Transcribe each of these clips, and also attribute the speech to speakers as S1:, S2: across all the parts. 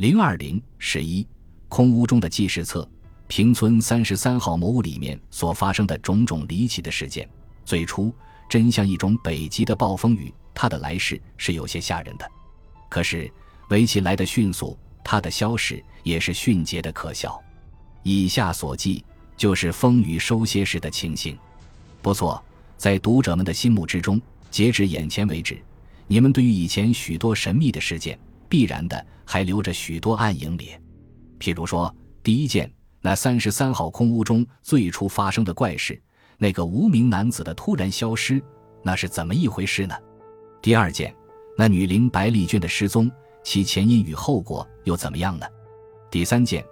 S1: 零二零十一空屋中的记事册，平村三十三号魔屋里面所发生的种种离奇的事件，最初真像一种北极的暴风雨，它的来势是有些吓人的。可是围棋来的迅速，它的消逝也是迅捷的可笑。以下所记就是风雨收歇时的情形。不错，在读者们的心目之中，截至眼前为止，你们对于以前许多神秘的事件，必然的还留着许多暗影里。譬如说，第一件，那三十三号空屋中最初发生的怪事，那个无名男子的突然消失，那是怎么一回事呢？第二件，那女灵白丽娟的失踪，其前因与后果又怎么样呢？第三件。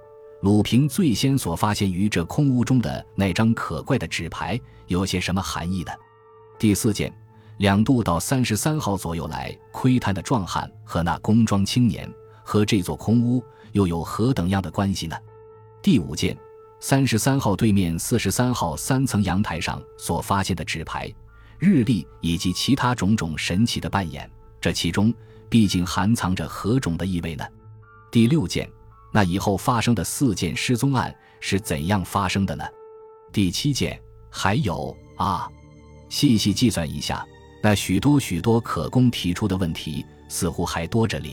S1: 鲁平最先所发现于这空屋中的那张可怪的纸牌，有些什么含义的？第四件，两度到三十三号左右来窥探的壮汉和那工装青年，和这座空屋又有何等样的关系呢？第五件，三十三号对面四十三号三层阳台上所发现的纸牌、日历以及其他种种神奇的扮演，这其中毕竟含藏着何种的意味呢？第六件。那以后发生的四件失踪案是怎样发生的呢？第七件还有啊，细细计算一下，那许多许多可供提出的问题似乎还多着咧。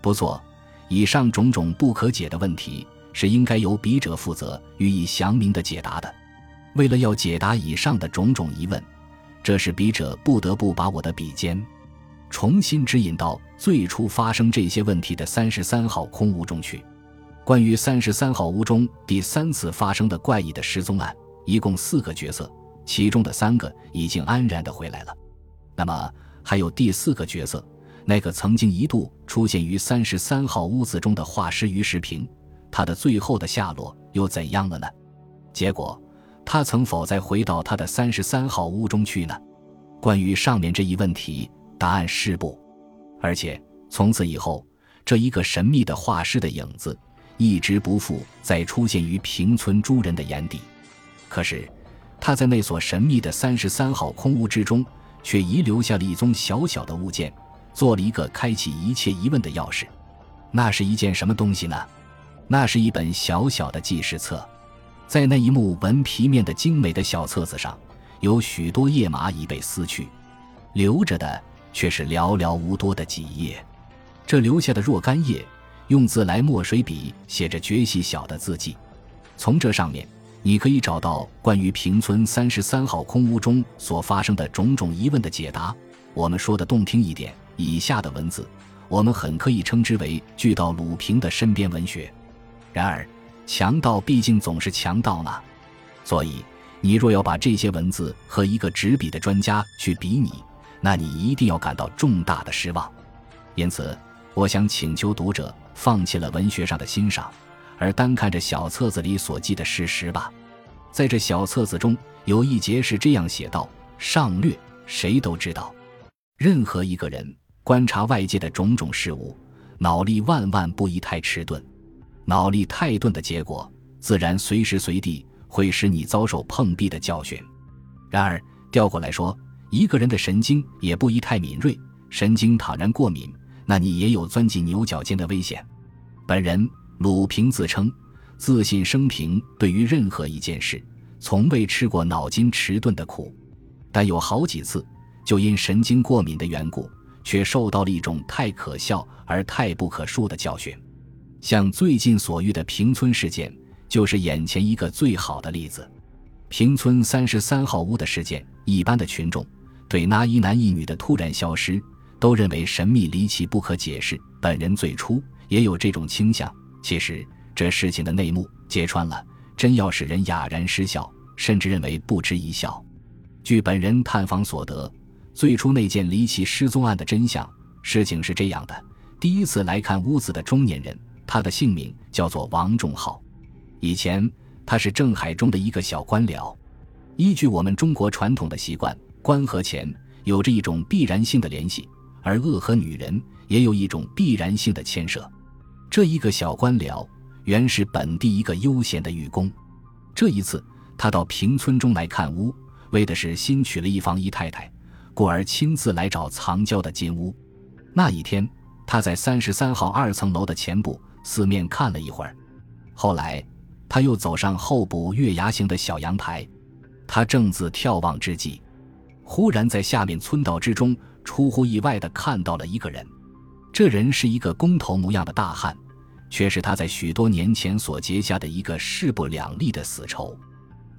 S1: 不错，以上种种不可解的问题是应该由笔者负责予以详明的解答的。为了要解答以上的种种疑问，这使笔者不得不把我的笔尖。重新指引到最初发生这些问题的三十三号空屋中去。关于三十三号屋中第三次发生的怪异的失踪案，一共四个角色，其中的三个已经安然的回来了。那么还有第四个角色，那个曾经一度出现于三十三号屋子中的画师于世平，他的最后的下落又怎样了呢？结果他曾否再回到他的三十三号屋中去呢？关于上面这一问题。答案是不，而且从此以后，这一个神秘的画师的影子一直不复再出现于平村诸人的眼底。可是，他在那所神秘的三十三号空屋之中，却遗留下了一宗小小的物件，做了一个开启一切疑问的钥匙。那是一件什么东西呢？那是一本小小的记事册，在那一幕纹皮面的精美的小册子上，有许多页码已被撕去，留着的。却是寥寥无多的几页，这留下的若干页，用自来墨水笔写着绝细小的字迹。从这上面，你可以找到关于平村三十三号空屋中所发生的种种疑问的解答。我们说的动听一点，以下的文字，我们很可以称之为巨盗鲁平的身边文学。然而，强盗毕竟总是强盗呢，所以你若要把这些文字和一个执笔的专家去比拟。那你一定要感到重大的失望，因此，我想请求读者放弃了文学上的欣赏，而单看这小册子里所记的事实吧。在这小册子中有一节是这样写道：“上略，谁都知道，任何一个人观察外界的种种事物，脑力万万不宜太迟钝。脑力太钝的结果，自然随时随地会使你遭受碰壁的教训。然而，调过来说。”一个人的神经也不宜太敏锐，神经倘然过敏，那你也有钻进牛角尖的危险。本人鲁平自称，自信生平对于任何一件事，从未吃过脑筋迟钝的苦，但有好几次，就因神经过敏的缘故，却受到了一种太可笑而太不可恕的教训。像最近所遇的平村事件，就是眼前一个最好的例子。平村三十三号屋的事件，一般的群众。对那一男一女的突然消失，都认为神秘离奇不可解释。本人最初也有这种倾向。其实这事情的内幕揭穿了，真要使人哑然失笑，甚至认为不值一笑。据本人探访所得，最初那件离奇失踪案的真相，事情是这样的：第一次来看屋子的中年人，他的姓名叫做王仲浩，以前他是镇海中的一个小官僚。依据我们中国传统的习惯。官和钱有着一种必然性的联系，而恶和女人也有一种必然性的牵涉。这一个小官僚原是本地一个悠闲的寓公，这一次他到平村中来看屋，为的是新娶了一房姨太太，故而亲自来找藏娇的金屋。那一天，他在三十三号二层楼的前部四面看了一会儿，后来他又走上后部月牙形的小阳台。他正自眺望之际，忽然在下面村道之中，出乎意外地看到了一个人。这人是一个工头模样的大汉，却是他在许多年前所结下的一个势不两立的死仇。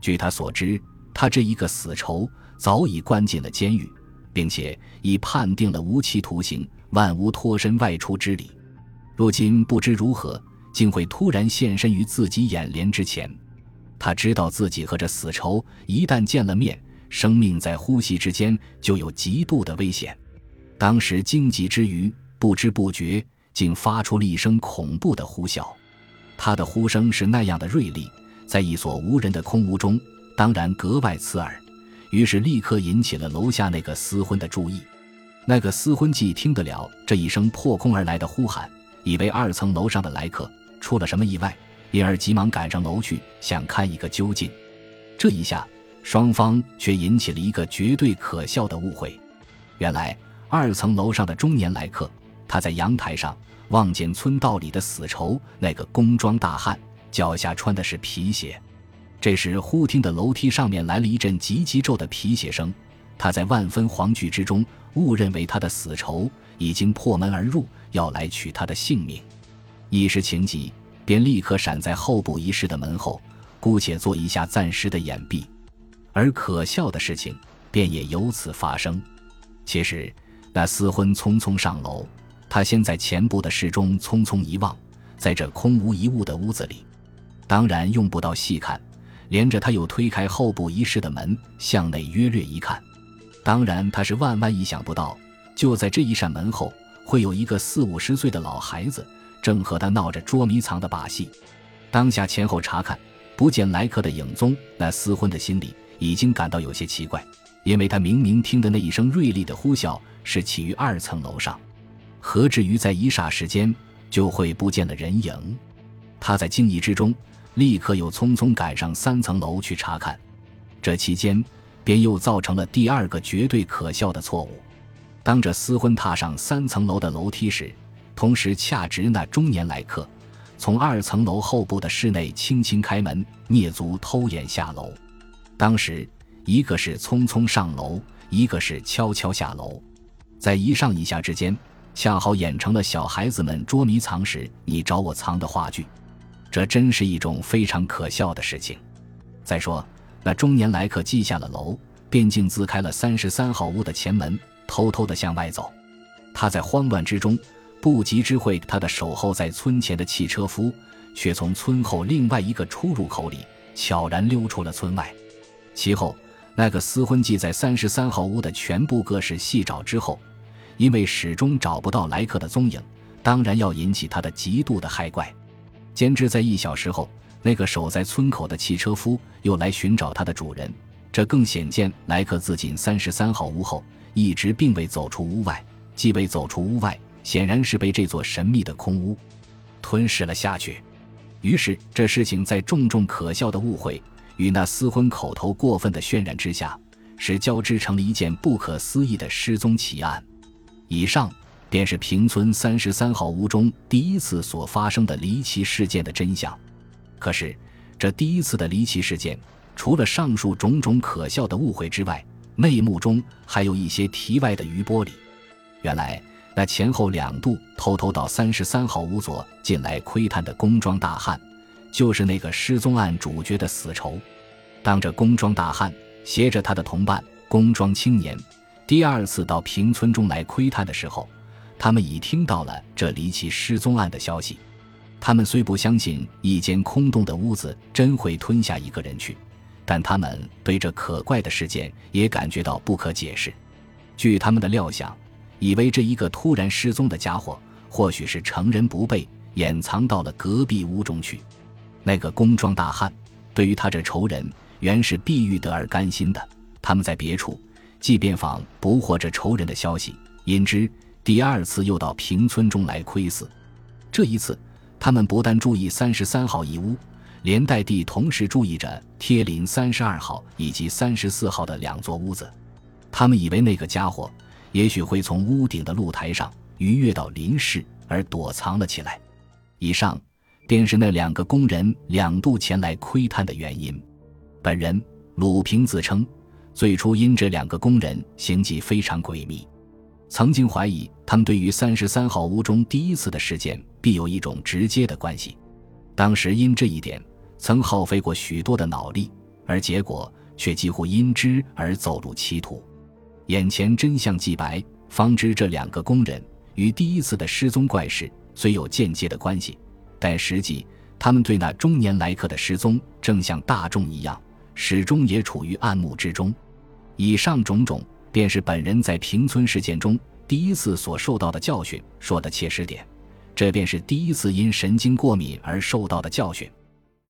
S1: 据他所知，他这一个死仇早已关进了监狱，并且已判定了无期徒刑。万无脱身外出之理，如今不知如何，竟会突然现身于自己眼帘之前。他知道自己和这死仇一旦见了面，生命在呼吸之间就有极度的危险。当时惊急之余，不知不觉竟发出了一声恐怖的呼啸。他的呼声是那样的锐利，在一所无人的空屋中，当然格外刺耳。于是立刻引起了楼下那个厮昏的注意。那个厮昏既听得了这一声破空而来的呼喊，以为二层楼上的来客出了什么意外，因而急忙赶上楼去，想看一个究竟。这一下，双方却引起了一个绝对可笑的误会。原来，二层楼上的中年来客，他在阳台上望见村道里的死仇那个工装大汉，脚下穿的是皮鞋。这时，忽听得楼梯上面来了一阵急急骤的皮鞋声。他在万分惶惧之中，误认为他的死仇已经破门而入，要来取他的性命。一时情急，便立刻闪在候补一室的门后，姑且做一下暂时的掩蔽。而可笑的事情便也由此发生。其实，那厮昏匆匆上楼，他先在前部的室中匆匆一望，在这空无一物的屋子里，当然用不到细看。连着他又推开后部一室的门，向内约略一看。当然，他是万万意想不到，就在这一扇门后，会有一个四五十岁的老孩子，正和他闹着捉迷藏的把戏。当下前后查看，不见来客的影踪，那厮昏的心里已经感到有些奇怪，因为他明明听的那一声锐利的呼啸是起于二层楼上，何至于在一霎时间就会不见了人影？他在惊异之中，立刻又匆匆赶上三层楼去查看，这期间。便又造成了第二个绝对可笑的错误。当着厮昏踏上三层楼的楼梯时，同时恰值那中年来客从二层楼后部的室内轻轻开门，蹑足偷眼下楼。当时一个是匆匆上楼，一个是悄悄下楼，在一上一下之间，恰好演成了小孩子们捉迷藏时你找我藏的话剧。这真是一种非常可笑的事情。再说。那中年来客记下了楼，便径自开了三十三号屋的前门，偷偷的向外走。他在慌乱之中，不及知会他的守候在村前的汽车夫，却从村后另外一个出入口里悄然溜出了村外。其后，那个厮昏记在三十三号屋的全部各式细找之后，因为始终找不到莱克的踪影，当然要引起他的极度的害怪。兼之在一小时后。那个守在村口的汽车夫又来寻找他的主人，这更显见莱克自进三十三号屋后，一直并未走出屋外。既未走出屋外，显然是被这座神秘的空屋吞噬了下去。于是，这事情在重重可笑的误会与那厮昏口头过分的渲染之下，使交织成了一件不可思议的失踪奇案。以上便是平村三十三号屋中第一次所发生的离奇事件的真相。可是，这第一次的离奇事件，除了上述种种可笑的误会之外，内幕中还有一些题外的余波里。原来，那前后两度偷偷到三十三号屋所进来窥探的工装大汉，就是那个失踪案主角的死仇。当着工装大汉携着他的同伴工装青年，第二次到平村中来窥探的时候，他们已听到了这离奇失踪案的消息。他们虽不相信一间空洞的屋子真会吞下一个人去，但他们对这可怪的事件也感觉到不可解释。据他们的料想，以为这一个突然失踪的家伙或许是乘人不备，掩藏到了隔壁屋中去。那个工装大汉对于他这仇人原是必欲得而甘心的。他们在别处即便访不获这仇人的消息，因之第二次又到平村中来窥伺。这一次。他们不但注意三十三号一屋，连带地同时注意着贴邻三十二号以及三十四号的两座屋子。他们以为那个家伙也许会从屋顶的露台上逾越到林氏而躲藏了起来。以上便是那两个工人两度前来窥探的原因。本人鲁平自称，最初因这两个工人行迹非常诡秘，曾经怀疑他们对于三十三号屋中第一次的事件必有一种直接的关系。当时因这一点，曾耗费过许多的脑力，而结果却几乎因之而走入歧途。眼前真相既白，方知这两个工人与第一次的失踪怪事虽有间接的关系，但实际他们对那中年来客的失踪，正像大众一样。始终也处于暗幕之中。以上种种，便是本人在平村事件中第一次所受到的教训。说的切实点，这便是第一次因神经过敏而受到的教训。